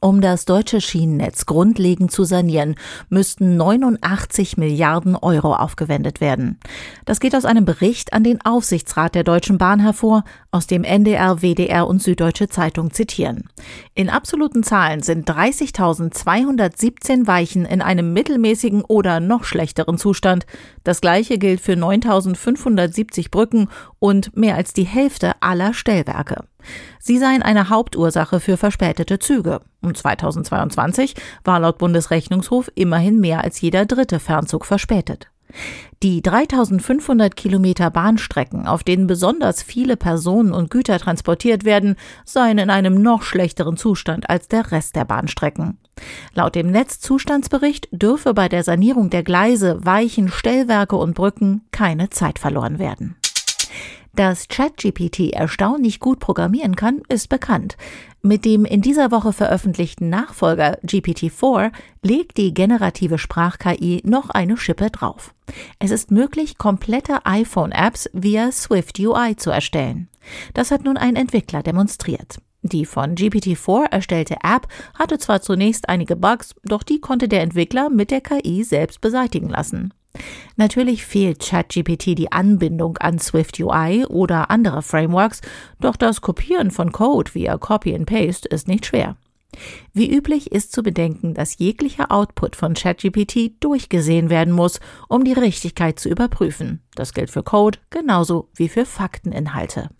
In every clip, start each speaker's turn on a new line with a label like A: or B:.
A: Um das deutsche Schienennetz grundlegend zu sanieren, müssten 89 Milliarden Euro aufgewendet werden. Das geht aus einem Bericht an den Aufsichtsrat der Deutschen Bahn hervor, aus dem NDR, WDR und Süddeutsche Zeitung zitieren. In absoluten Zahlen sind 30.217 Weichen in einem mittelmäßigen oder noch schlechteren Zustand. Das gleiche gilt für 9.570 Brücken und mehr als die Hälfte aller Stellwerke. Sie seien eine Hauptursache für verspätete Züge. Und 2022 war laut Bundesrechnungshof immerhin mehr als jeder dritte Fernzug verspätet. Die 3500 Kilometer Bahnstrecken, auf denen besonders viele Personen und Güter transportiert werden, seien in einem noch schlechteren Zustand als der Rest der Bahnstrecken. Laut dem Netzzustandsbericht dürfe bei der Sanierung der Gleise, Weichen, Stellwerke und Brücken keine Zeit verloren werden. Dass ChatGPT erstaunlich gut programmieren kann, ist bekannt. Mit dem in dieser Woche veröffentlichten Nachfolger GPT-4 legt die generative Sprach-KI noch eine Schippe drauf. Es ist möglich, komplette iPhone-Apps via Swift UI zu erstellen. Das hat nun ein Entwickler demonstriert. Die von GPT-4 erstellte App hatte zwar zunächst einige Bugs, doch die konnte der Entwickler mit der KI selbst beseitigen lassen. Natürlich fehlt ChatGPT die Anbindung an Swift UI oder andere Frameworks, doch das Kopieren von Code via Copy and Paste ist nicht schwer. Wie üblich ist zu bedenken, dass jeglicher Output von ChatGPT durchgesehen werden muss, um die Richtigkeit zu überprüfen. Das gilt für Code genauso wie für Fakteninhalte.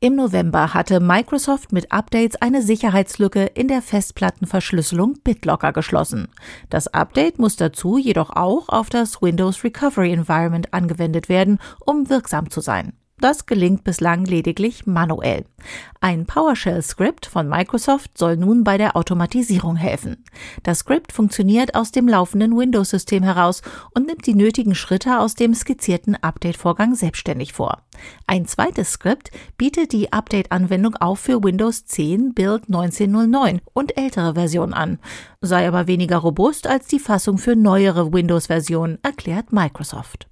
A: Im November hatte Microsoft mit Updates eine Sicherheitslücke in der Festplattenverschlüsselung BitLocker geschlossen. Das Update muss dazu jedoch auch auf das Windows Recovery Environment angewendet werden, um wirksam zu sein. Das gelingt bislang lediglich manuell. Ein PowerShell-Skript von Microsoft soll nun bei der Automatisierung helfen. Das Skript funktioniert aus dem laufenden Windows-System heraus und nimmt die nötigen Schritte aus dem skizzierten Update-Vorgang selbstständig vor. Ein zweites Skript bietet die Update-Anwendung auch für Windows 10 Build 1909 und ältere Versionen an, sei aber weniger robust als die Fassung für neuere Windows-Versionen, erklärt Microsoft.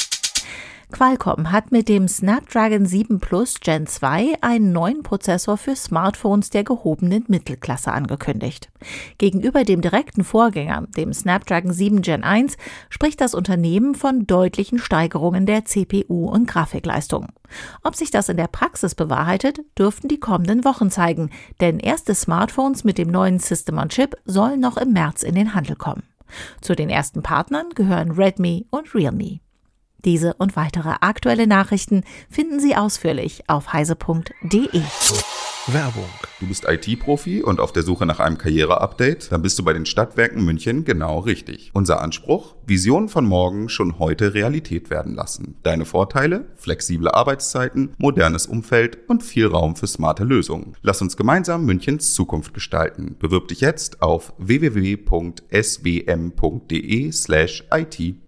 A: Qualcomm hat mit dem Snapdragon 7 Plus Gen 2 einen neuen Prozessor für Smartphones der gehobenen Mittelklasse angekündigt. Gegenüber dem direkten Vorgänger, dem Snapdragon 7 Gen 1, spricht das Unternehmen von deutlichen Steigerungen der CPU- und Grafikleistung. Ob sich das in der Praxis bewahrheitet, dürften die kommenden Wochen zeigen, denn erste Smartphones mit dem neuen System on Chip sollen noch im März in den Handel kommen. Zu den ersten Partnern gehören Redmi und Realme. Diese und weitere aktuelle Nachrichten finden Sie ausführlich auf heise.de.
B: Werbung. Du bist IT-Profi und auf der Suche nach einem Karriere-Update? Dann bist du bei den Stadtwerken München genau richtig. Unser Anspruch? Visionen von morgen schon heute Realität werden lassen. Deine Vorteile? Flexible Arbeitszeiten, modernes Umfeld und viel Raum für smarte Lösungen. Lass uns gemeinsam Münchens Zukunft gestalten. Bewirb dich jetzt auf www.swm.de slash IT